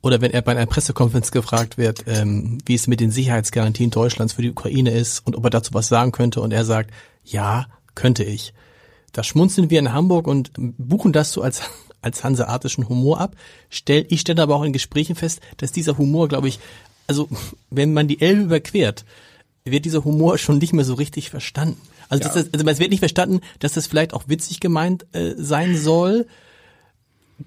Oder wenn er bei einer Pressekonferenz gefragt wird, ähm, wie es mit den Sicherheitsgarantien Deutschlands für die Ukraine ist und ob er dazu was sagen könnte und er sagt, ja, könnte ich. Da schmunzeln wir in Hamburg und buchen das so als, als hanseatischen Humor ab. Stell, ich stelle aber auch in Gesprächen fest, dass dieser Humor, glaube ich, also wenn man die Elbe überquert, wird dieser Humor schon nicht mehr so richtig verstanden. Also, ja. das, also es wird nicht verstanden, dass das vielleicht auch witzig gemeint äh, sein soll.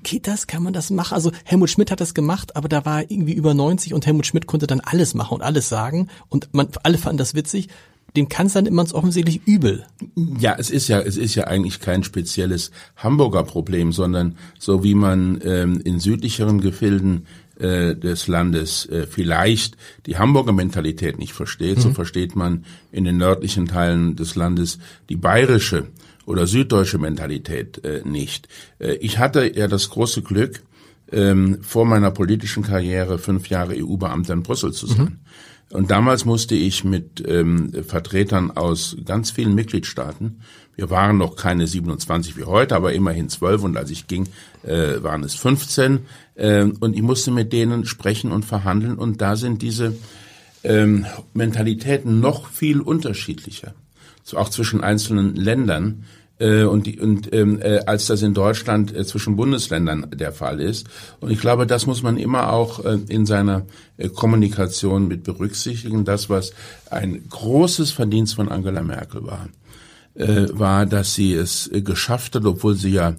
Geht das? Kann man das machen? Also Helmut Schmidt hat das gemacht, aber da war irgendwie über 90 und Helmut Schmidt konnte dann alles machen und alles sagen und man alle fanden das witzig. Dem kann es dann immer offensichtlich übel. Ja, es ist ja, es ist ja eigentlich kein spezielles Hamburger Problem, sondern so wie man ähm, in südlicheren Gefilden äh, des Landes äh, vielleicht die Hamburger Mentalität nicht versteht, mhm. so versteht man in den nördlichen Teilen des Landes die bayerische oder süddeutsche Mentalität äh, nicht. Äh, ich hatte ja das große Glück, ähm, vor meiner politischen Karriere fünf Jahre EU-Beamter in Brüssel zu sein. Mhm. Und damals musste ich mit ähm, Vertretern aus ganz vielen Mitgliedstaaten, wir waren noch keine 27 wie heute, aber immerhin 12 und als ich ging, äh, waren es 15. Äh, und ich musste mit denen sprechen und verhandeln und da sind diese ähm, Mentalitäten noch viel unterschiedlicher, so auch zwischen einzelnen Ländern äh, und, und ähm, äh, als das in Deutschland äh, zwischen Bundesländern der Fall ist. Und ich glaube, das muss man immer auch äh, in seiner äh, Kommunikation mit berücksichtigen. Das, was ein großes Verdienst von Angela Merkel war, äh, war, dass sie es äh, geschafft hat, obwohl sie ja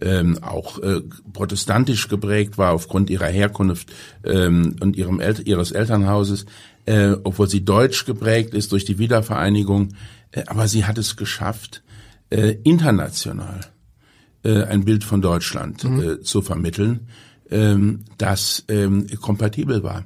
ähm, auch äh, protestantisch geprägt war aufgrund ihrer Herkunft ähm, und ihrem El ihres Elternhauses, äh, obwohl sie deutsch geprägt ist durch die Wiedervereinigung. Äh, aber sie hat es geschafft, äh, international äh, ein Bild von Deutschland mhm. äh, zu vermitteln, ähm, das ähm, kompatibel war.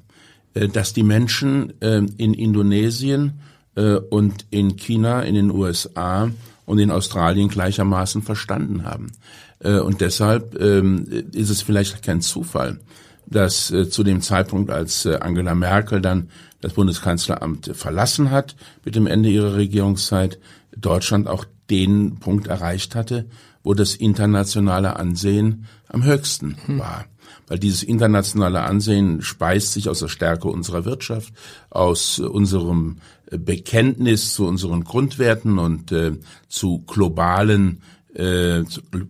Äh, dass die Menschen äh, in Indonesien äh, und in China, in den USA und in Australien gleichermaßen verstanden haben. Und deshalb ähm, ist es vielleicht kein Zufall, dass zu dem Zeitpunkt, als Angela Merkel dann das Bundeskanzleramt verlassen hat mit dem Ende ihrer Regierungszeit, Deutschland auch den Punkt erreicht hatte, wo das internationale Ansehen am höchsten hm. war. Weil dieses internationale Ansehen speist sich aus der Stärke unserer Wirtschaft, aus unserem Bekenntnis zu unseren Grundwerten und äh, zu globalen äh,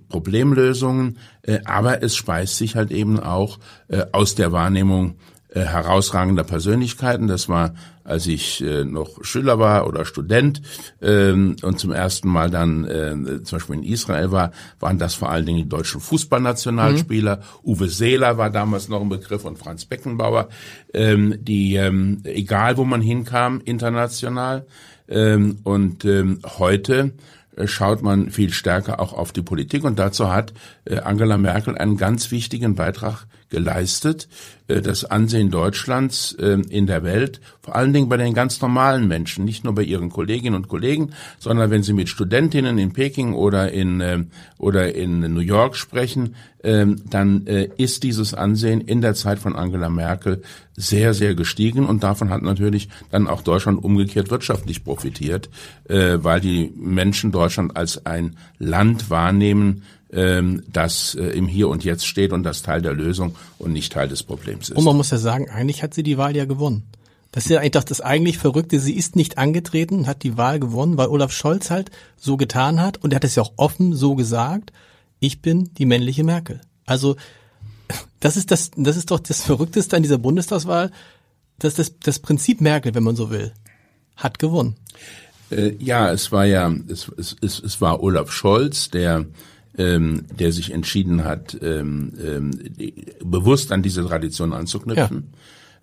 Problemlösungen, äh, aber es speist sich halt eben auch äh, aus der Wahrnehmung äh, herausragender Persönlichkeiten. Das war, als ich äh, noch Schüler war oder Student ähm, und zum ersten Mal dann äh, zum Beispiel in Israel war, waren das vor allen Dingen die deutschen Fußballnationalspieler. Mhm. Uwe Seeler war damals noch ein Begriff und Franz Beckenbauer, ähm, die ähm, egal wo man hinkam international. Ähm, und ähm, heute äh, schaut man viel stärker auch auf die Politik. Und dazu hat äh, Angela Merkel einen ganz wichtigen Beitrag geleistet, äh, das Ansehen Deutschlands ähm, in der Welt, vor allen Dingen bei den ganz normalen Menschen, nicht nur bei ihren Kolleginnen und Kollegen, sondern wenn sie mit Studentinnen in Peking oder in, ähm, oder in New York sprechen, ähm, dann äh, ist dieses Ansehen in der Zeit von Angela Merkel sehr, sehr gestiegen und davon hat natürlich dann auch Deutschland umgekehrt wirtschaftlich profitiert, äh, weil die Menschen Deutschland als ein Land wahrnehmen, ähm, das äh, im Hier und Jetzt steht und das Teil der Lösung und nicht Teil des Problems ist. Und man muss ja sagen, eigentlich hat sie die Wahl ja gewonnen. Das ist ja eigentlich das eigentlich Verrückte. Sie ist nicht angetreten, hat die Wahl gewonnen, weil Olaf Scholz halt so getan hat und er hat es ja auch offen so gesagt. Ich bin die männliche Merkel. Also das ist das, das ist doch das Verrückteste an dieser Bundestagswahl, dass das, das Prinzip Merkel, wenn man so will, hat gewonnen. Äh, ja, es war ja, es, es, es war Olaf Scholz, der ähm, der sich entschieden hat, ähm, ähm, bewusst an diese Tradition anzuknüpfen. Ja.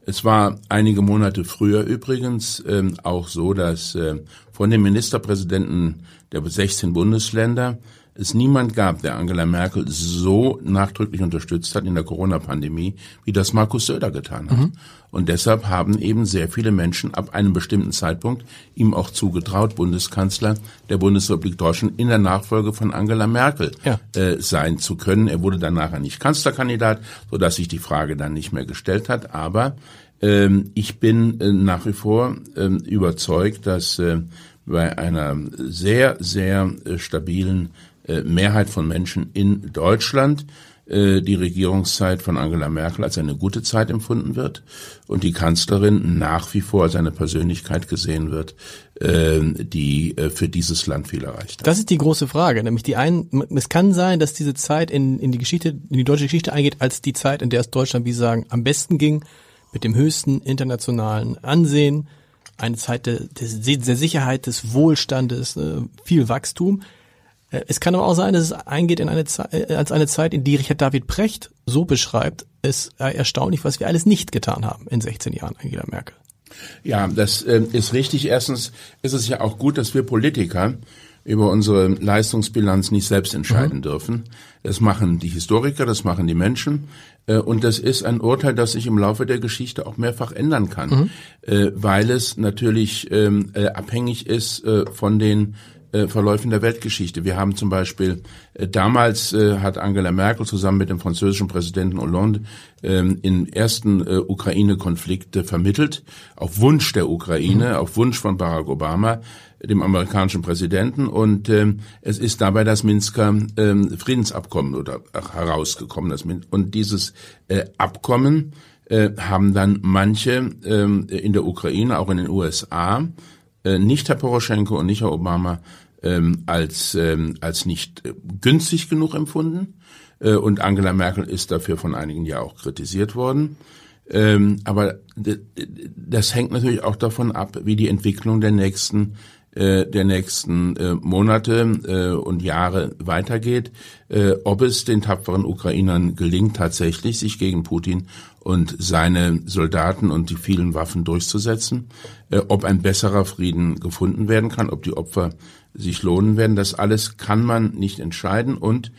Es war einige Monate früher übrigens ähm, auch so, dass äh, von den Ministerpräsidenten der 16 Bundesländer es niemand gab, der Angela Merkel so nachdrücklich unterstützt hat in der Corona-Pandemie, wie das Markus Söder getan hat. Mhm. Und deshalb haben eben sehr viele Menschen ab einem bestimmten Zeitpunkt ihm auch zugetraut, Bundeskanzler der Bundesrepublik Deutschland in der Nachfolge von Angela Merkel ja. äh, sein zu können. Er wurde dann nachher nicht Kanzlerkandidat, so dass sich die Frage dann nicht mehr gestellt hat. Aber ähm, ich bin äh, nach wie vor äh, überzeugt, dass äh, bei einer sehr, sehr äh, stabilen Mehrheit von Menschen in Deutschland äh, die Regierungszeit von Angela Merkel als eine gute Zeit empfunden wird und die Kanzlerin nach wie vor als eine Persönlichkeit gesehen wird, äh, die für dieses Land viel erreicht hat. Das ist die große Frage, nämlich die einen, es kann sein, dass diese Zeit in, in die Geschichte, in die deutsche Geschichte eingeht, als die Zeit, in der es Deutschland, wie Sie sagen, am besten ging, mit dem höchsten internationalen Ansehen, eine Zeit der, der Sicherheit, des Wohlstandes, viel Wachstum. Äh, es kann aber auch sein, dass es eingeht in eine Zeit, äh, als eine Zeit, in die Richard David Precht so beschreibt, ist erstaunlich, was wir alles nicht getan haben in 16 Jahren Angela Merkel. Ja, das äh, ist richtig. Erstens ist es ja auch gut, dass wir Politiker über unsere Leistungsbilanz nicht selbst entscheiden mhm. dürfen. Das machen die Historiker, das machen die Menschen. Und das ist ein Urteil, das sich im Laufe der Geschichte auch mehrfach ändern kann, mhm. weil es natürlich ähm, äh, abhängig ist von den äh, Verläufen der Weltgeschichte. Wir haben zum Beispiel, äh, damals äh, hat Angela Merkel zusammen mit dem französischen Präsidenten Hollande ähm, im ersten äh, Ukraine-Konflikt äh, vermittelt, auf Wunsch der Ukraine, mhm. auf Wunsch von Barack Obama, dem amerikanischen Präsidenten. Und ähm, es ist dabei das Minsker ähm, Friedensabkommen oder ach, herausgekommen. Das, und dieses äh, Abkommen äh, haben dann manche ähm, in der Ukraine, auch in den USA, äh, nicht Herr Poroschenko und nicht Herr Obama, ähm, als, ähm, als nicht äh, günstig genug empfunden. Äh, und Angela Merkel ist dafür von einigen ja auch kritisiert worden. Ähm, aber das hängt natürlich auch davon ab, wie die Entwicklung der nächsten äh, der nächsten äh, Monate äh, und Jahre weitergeht, äh, ob es den tapferen Ukrainern gelingt, tatsächlich sich gegen Putin und seine Soldaten und die vielen Waffen durchzusetzen, äh, ob ein besserer Frieden gefunden werden kann, ob die Opfer sich lohnen werden. Das alles kann man nicht entscheiden und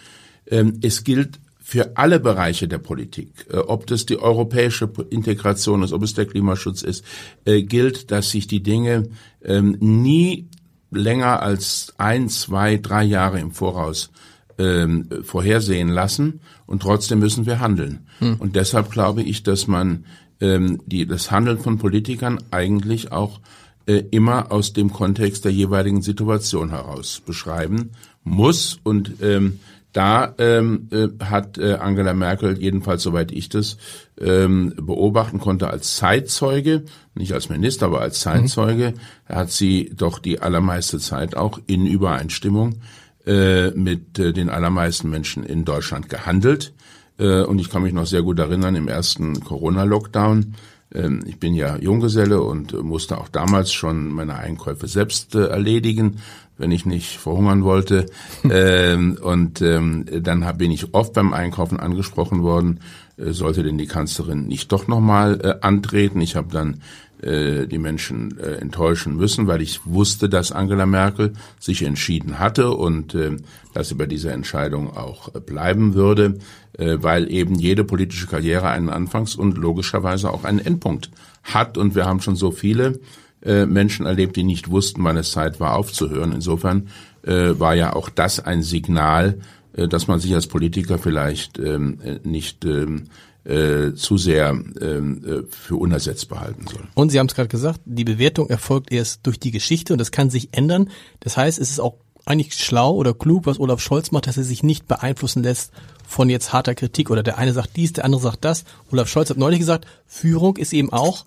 ähm, es gilt für alle Bereiche der Politik, äh, ob das die europäische Integration ist, ob es der Klimaschutz ist, äh, gilt, dass sich die Dinge ähm, nie länger als ein, zwei, drei Jahre im Voraus ähm, vorhersehen lassen und trotzdem müssen wir handeln. Hm. Und deshalb glaube ich, dass man ähm, die, das Handeln von Politikern eigentlich auch äh, immer aus dem Kontext der jeweiligen Situation heraus beschreiben muss und ähm, da ähm, äh, hat äh, Angela Merkel, jedenfalls soweit ich das ähm, beobachten konnte, als Zeitzeuge, nicht als Minister, aber als Zeitzeuge, mhm. hat sie doch die allermeiste Zeit auch in Übereinstimmung äh, mit äh, den allermeisten Menschen in Deutschland gehandelt. Äh, und ich kann mich noch sehr gut erinnern, im ersten Corona-Lockdown, ähm, ich bin ja Junggeselle und musste auch damals schon meine Einkäufe selbst äh, erledigen wenn ich nicht verhungern wollte. ähm, und ähm, dann hab, bin ich oft beim Einkaufen angesprochen worden, äh, sollte denn die Kanzlerin nicht doch nochmal äh, antreten. Ich habe dann äh, die Menschen äh, enttäuschen müssen, weil ich wusste, dass Angela Merkel sich entschieden hatte und äh, dass sie bei dieser Entscheidung auch äh, bleiben würde, äh, weil eben jede politische Karriere einen Anfangs- und logischerweise auch einen Endpunkt hat. Und wir haben schon so viele äh, Menschen erlebt, die nicht wussten, wann es Zeit war, aufzuhören. Insofern äh, war ja auch das ein Signal, äh, dass man sich als Politiker vielleicht ähm, äh, nicht ähm, äh, zu sehr ähm, äh, für unersetzbar halten soll. Und Sie haben es gerade gesagt, die Bewertung erfolgt erst durch die Geschichte und das kann sich ändern. Das heißt, es ist auch eigentlich schlau oder klug, was Olaf Scholz macht, dass er sich nicht beeinflussen lässt von jetzt harter Kritik oder der eine sagt dies, der andere sagt das. Olaf Scholz hat neulich gesagt, Führung ist eben auch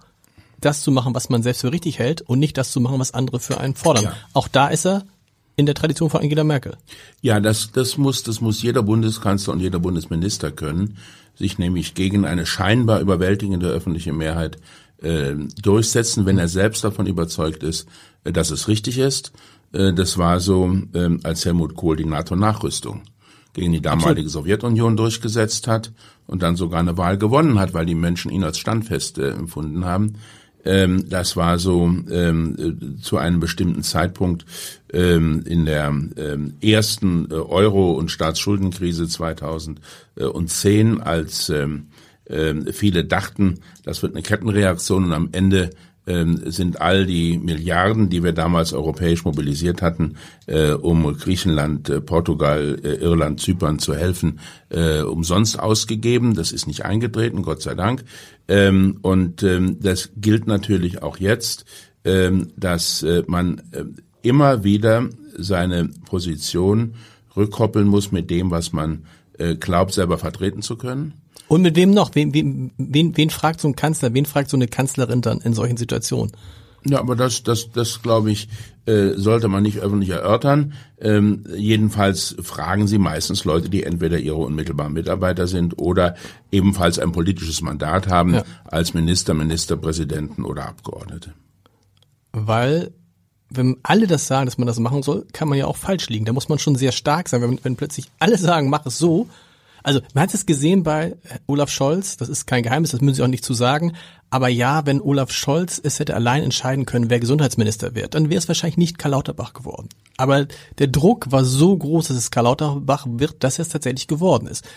das zu machen, was man selbst für richtig hält und nicht das zu machen, was andere für einen fordern. Ja. Auch da ist er in der Tradition von Angela Merkel. Ja, das, das muss, das muss jeder Bundeskanzler und jeder Bundesminister können, sich nämlich gegen eine scheinbar überwältigende öffentliche Mehrheit äh, durchsetzen, wenn er selbst davon überzeugt ist, äh, dass es richtig ist. Äh, das war so, äh, als Helmut Kohl die NATO-Nachrüstung gegen die damalige Absolut. Sowjetunion durchgesetzt hat und dann sogar eine Wahl gewonnen hat, weil die Menschen ihn als standfest äh, empfunden haben. Ähm, das war so ähm, äh, zu einem bestimmten Zeitpunkt ähm, in der ähm, ersten äh, Euro- und Staatsschuldenkrise 2010, als ähm, äh, viele dachten, das wird eine Kettenreaktion und am Ende ähm, sind all die Milliarden, die wir damals europäisch mobilisiert hatten, äh, um Griechenland, äh, Portugal, äh, Irland, Zypern zu helfen, umsonst ausgegeben. Das ist nicht eingetreten, Gott sei Dank. Ähm, und ähm, das gilt natürlich auch jetzt, ähm, dass man immer wieder seine Position rückkoppeln muss mit dem, was man glaubt, selber vertreten zu können. Und mit wem noch? Wen, wen, wen, wen fragt so ein Kanzler, wen fragt so eine Kanzlerin dann in solchen Situationen? Ja, aber das, das, das glaube ich, äh, sollte man nicht öffentlich erörtern. Ähm, jedenfalls fragen sie meistens Leute, die entweder ihre unmittelbaren Mitarbeiter sind oder ebenfalls ein politisches Mandat haben ja. als Minister, Ministerpräsidenten oder Abgeordnete. Weil wenn alle das sagen, dass man das machen soll, kann man ja auch falsch liegen. Da muss man schon sehr stark sein. Wenn, wenn plötzlich alle sagen, mach es so, also man hat es gesehen bei Olaf Scholz, das ist kein Geheimnis, das müssen Sie auch nicht zu sagen. Aber ja, wenn Olaf Scholz es hätte allein entscheiden können, wer Gesundheitsminister wird, dann wäre es wahrscheinlich nicht Karl Lauterbach geworden. Aber der Druck war so groß, dass es Karl Lauterbach wird, dass es tatsächlich geworden ist.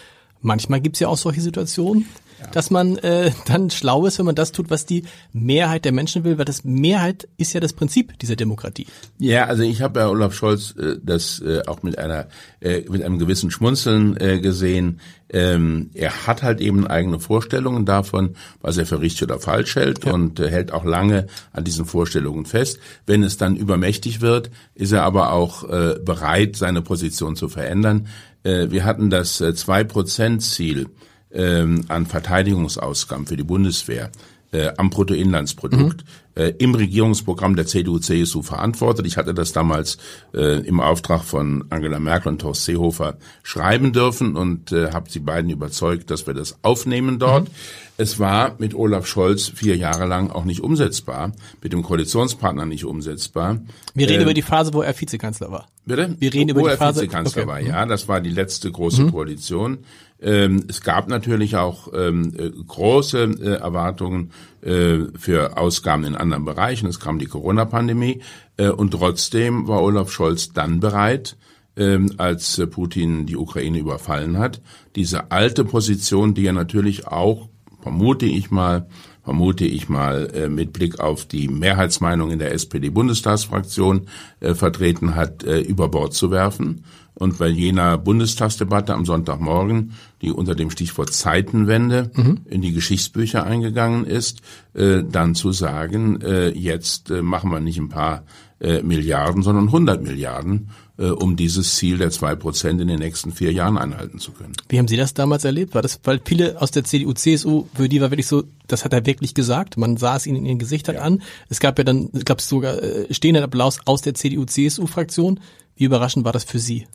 Manchmal gibt es ja auch solche Situationen, ja. dass man äh, dann schlau ist, wenn man das tut, was die Mehrheit der Menschen will, weil das Mehrheit ist ja das Prinzip dieser Demokratie. Ja, also ich habe bei Olaf Scholz äh, das äh, auch mit einer äh, mit einem gewissen Schmunzeln äh, gesehen. Ähm, er hat halt eben eigene Vorstellungen davon, was er für richtig oder falsch hält ja. und äh, hält auch lange an diesen Vorstellungen fest. Wenn es dann übermächtig wird, ist er aber auch äh, bereit, seine Position zu verändern. Äh, wir hatten das äh, zwei Prozent Ziel ähm, an Verteidigungsausgaben für die Bundeswehr äh, am Bruttoinlandsprodukt mhm. äh, im Regierungsprogramm der CDU-CSU verantwortet. Ich hatte das damals äh, im Auftrag von Angela Merkel und Horst Seehofer schreiben dürfen und äh, habe sie beiden überzeugt, dass wir das aufnehmen dort. Mhm. es war mit Olaf Scholz vier Jahre lang auch nicht umsetzbar, mit dem Koalitionspartner nicht umsetzbar. Wir reden äh, über die Phase, wo er Vizekanzler war. Bitte? Wir reden wo über die die Phase. Vizekanzler okay. war, ja. Das war die letzte große mhm. Koalition. Ähm, es gab natürlich auch ähm, äh, große äh, Erwartungen äh, für Ausgaben in anderen Bereichen. Es kam die Corona-Pandemie äh, und trotzdem war Olaf Scholz dann bereit, ähm, als äh, Putin die Ukraine überfallen hat, diese alte Position, die er natürlich auch, vermute ich mal, vermute ich mal, äh, mit Blick auf die Mehrheitsmeinung in der SPD-Bundestagsfraktion äh, vertreten hat, äh, über Bord zu werfen und bei jener Bundestagsdebatte am Sonntagmorgen, die unter dem Stichwort Zeitenwende mhm. in die Geschichtsbücher eingegangen ist, äh, dann zu sagen, äh, jetzt äh, machen wir nicht ein paar äh, Milliarden, sondern 100 Milliarden, äh, um dieses Ziel der zwei Prozent in den nächsten vier Jahren einhalten zu können. Wie haben Sie das damals erlebt? War das, weil viele aus der CDU, CSU, für die war wirklich so, das hat er wirklich gesagt. Man sah es ihnen in ihren Gesichtern ja. an. Es gab ja dann, ich glaube sogar äh, stehenden Applaus aus der CDU, CSU-Fraktion. Wie überraschend war das für Sie?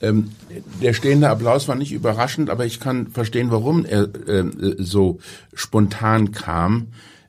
Ähm, der stehende Applaus war nicht überraschend, aber ich kann verstehen, warum er äh, so spontan kam.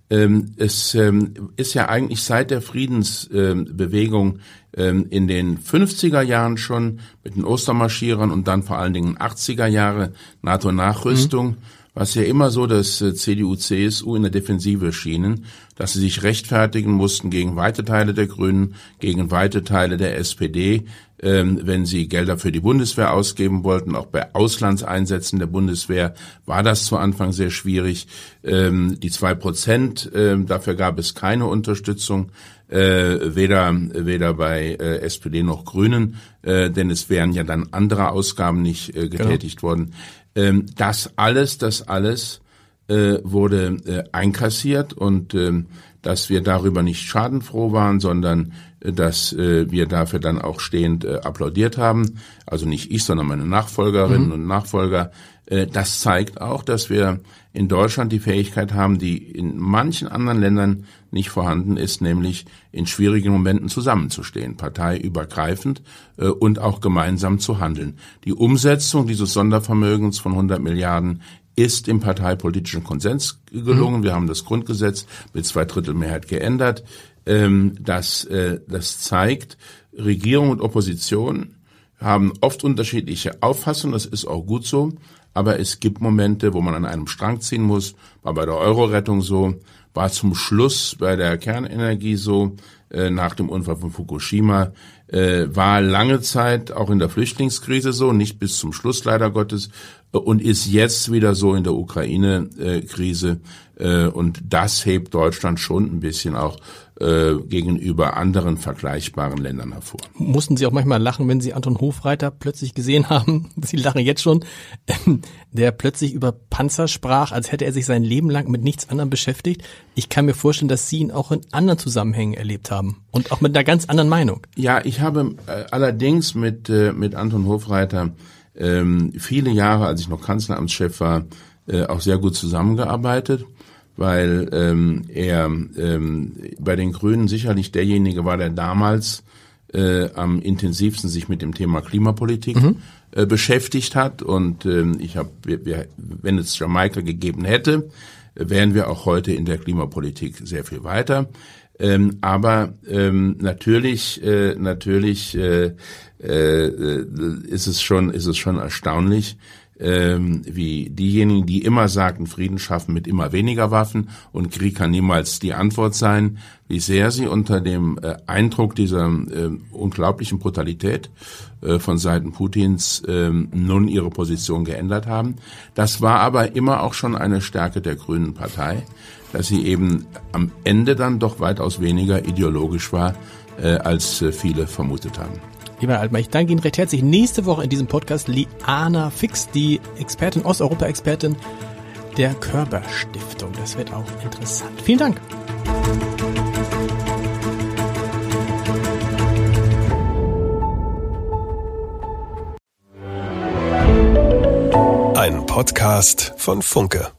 Ähm, es ähm, ist ja eigentlich seit der Friedensbewegung ähm, in den 50er Jahren schon mit den Ostermarschierern und dann vor allen Dingen 80er Jahre NATO-Nachrüstung. Mhm was ja immer so dass äh, CDU, CSU in der Defensive schienen, dass sie sich rechtfertigen mussten gegen weite Teile der Grünen, gegen weite Teile der SPD, wenn sie Gelder für die Bundeswehr ausgeben wollten. Auch bei Auslandseinsätzen der Bundeswehr war das zu Anfang sehr schwierig. Ähm, die zwei Prozent, ähm, dafür gab es keine Unterstützung. Äh, weder weder bei äh, SPD noch Grünen, äh, denn es wären ja dann andere Ausgaben nicht äh, genau. getätigt genau. worden. Ähm, das alles, das alles äh, wurde äh, einkassiert und ähm, dass wir darüber nicht schadenfroh waren, sondern äh, dass äh, wir dafür dann auch stehend äh, applaudiert haben. Also nicht ich, sondern meine Nachfolgerinnen mhm. und Nachfolger. Äh, das zeigt auch, dass wir in Deutschland die Fähigkeit haben, die in manchen anderen Ländern nicht vorhanden ist, nämlich in schwierigen Momenten zusammenzustehen, parteiübergreifend äh, und auch gemeinsam zu handeln. Die Umsetzung dieses Sondervermögens von 100 Milliarden ist im parteipolitischen Konsens gelungen. Mhm. Wir haben das Grundgesetz mit zwei Drittel Mehrheit geändert. Ähm, das, äh, das zeigt, Regierung und Opposition haben oft unterschiedliche Auffassungen. Das ist auch gut so. Aber es gibt Momente, wo man an einem Strang ziehen muss. War bei der Euro-Rettung so, war zum Schluss bei der Kernenergie so, äh, nach dem Unfall von Fukushima, äh, war lange Zeit auch in der Flüchtlingskrise so, nicht bis zum Schluss leider Gottes, und ist jetzt wieder so in der Ukraine-Krise. Äh, und das hebt Deutschland schon ein bisschen auch äh, gegenüber anderen vergleichbaren Ländern hervor. Mussten Sie auch manchmal lachen, wenn Sie Anton Hofreiter plötzlich gesehen haben? Sie lachen jetzt schon, der plötzlich über Panzer sprach, als hätte er sich sein Leben lang mit nichts anderem beschäftigt. Ich kann mir vorstellen, dass Sie ihn auch in anderen Zusammenhängen erlebt haben und auch mit einer ganz anderen Meinung. Ja, ich habe äh, allerdings mit, mit Anton Hofreiter ähm, viele Jahre, als ich noch Kanzleramtschef war, äh, auch sehr gut zusammengearbeitet weil ähm, er ähm, bei den Grünen sicherlich derjenige war, der damals äh, am intensivsten sich mit dem Thema Klimapolitik mhm. äh, beschäftigt hat. Und ähm, ich habe, wenn es Jamaika gegeben hätte, wären wir auch heute in der Klimapolitik sehr viel weiter. Ähm, aber ähm, natürlich, äh, natürlich äh, äh, ist es schon, ist es schon erstaunlich, ähm, wie diejenigen, die immer sagten, Frieden schaffen mit immer weniger Waffen und Krieg kann niemals die Antwort sein, wie sehr sie unter dem äh, Eindruck dieser äh, unglaublichen Brutalität äh, von Seiten Putins äh, nun ihre Position geändert haben. Das war aber immer auch schon eine Stärke der Grünen Partei, dass sie eben am Ende dann doch weitaus weniger ideologisch war, äh, als äh, viele vermutet haben. Lieber Altmann, ich danke Ihnen recht herzlich. Nächste Woche in diesem Podcast Liana Fix, die Expertin, Osteuropa-Expertin der Körperstiftung. Das wird auch interessant. Vielen Dank. Ein Podcast von Funke.